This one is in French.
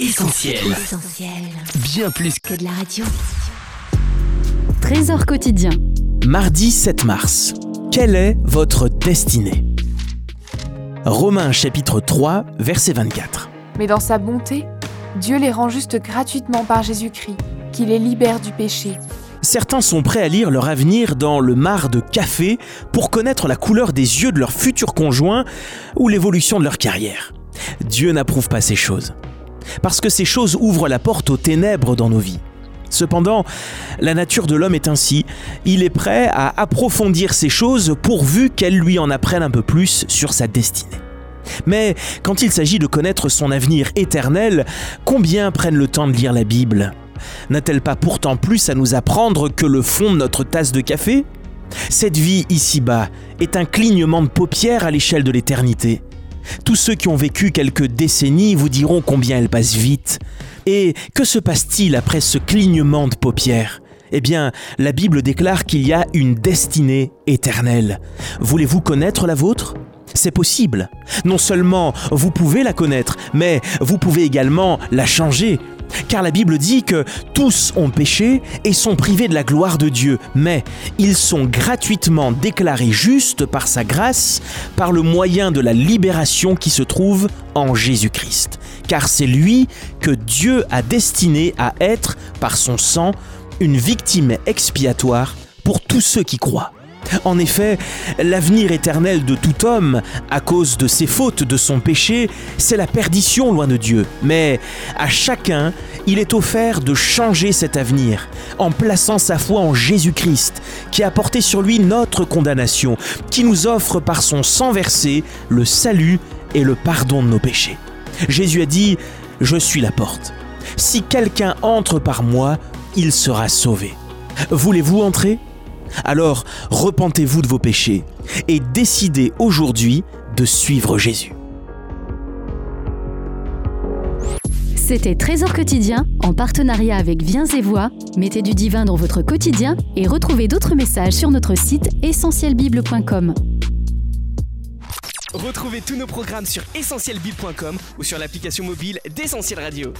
Essentiel. Bien plus que de la radio. Trésor quotidien. Mardi 7 mars. Quelle est votre destinée? Romains chapitre 3, verset 24. Mais dans sa bonté, Dieu les rend justes gratuitement par Jésus-Christ, qui les libère du péché. Certains sont prêts à lire leur avenir dans le mar de café pour connaître la couleur des yeux de leur futur conjoint ou l'évolution de leur carrière. Dieu n'approuve pas ces choses. Parce que ces choses ouvrent la porte aux ténèbres dans nos vies. Cependant, la nature de l'homme est ainsi. Il est prêt à approfondir ces choses pourvu qu'elles lui en apprennent un peu plus sur sa destinée. Mais quand il s'agit de connaître son avenir éternel, combien prennent le temps de lire la Bible? N'a-t-elle pas pourtant plus à nous apprendre que le fond de notre tasse de café? Cette vie ici-bas est un clignement de paupières à l'échelle de l'éternité. Tous ceux qui ont vécu quelques décennies vous diront combien elle passe vite. Et que se passe-t-il après ce clignement de paupières? Eh bien, la Bible déclare qu'il y a une destinée éternelle. Voulez-vous connaître la vôtre? C'est possible. Non seulement vous pouvez la connaître, mais vous pouvez également la changer. Car la Bible dit que tous ont péché et sont privés de la gloire de Dieu, mais ils sont gratuitement déclarés justes par sa grâce, par le moyen de la libération qui se trouve en Jésus-Christ. Car c'est lui que Dieu a destiné à être, par son sang, une victime expiatoire pour tous ceux qui croient. En effet, l'avenir éternel de tout homme, à cause de ses fautes, de son péché, c'est la perdition loin de Dieu. Mais à chacun, il est offert de changer cet avenir en plaçant sa foi en Jésus-Christ, qui a porté sur lui notre condamnation, qui nous offre par son sang versé le salut et le pardon de nos péchés. Jésus a dit, Je suis la porte. Si quelqu'un entre par moi, il sera sauvé. Voulez-vous entrer? Alors repentez-vous de vos péchés et décidez aujourd'hui de suivre Jésus. C'était Trésor quotidien en partenariat avec Viens et Voix. Mettez du divin dans votre quotidien et retrouvez d'autres messages sur notre site essentielbible.com. Retrouvez tous nos programmes sur essentielbible.com ou sur l'application mobile d'Essentiel Radio.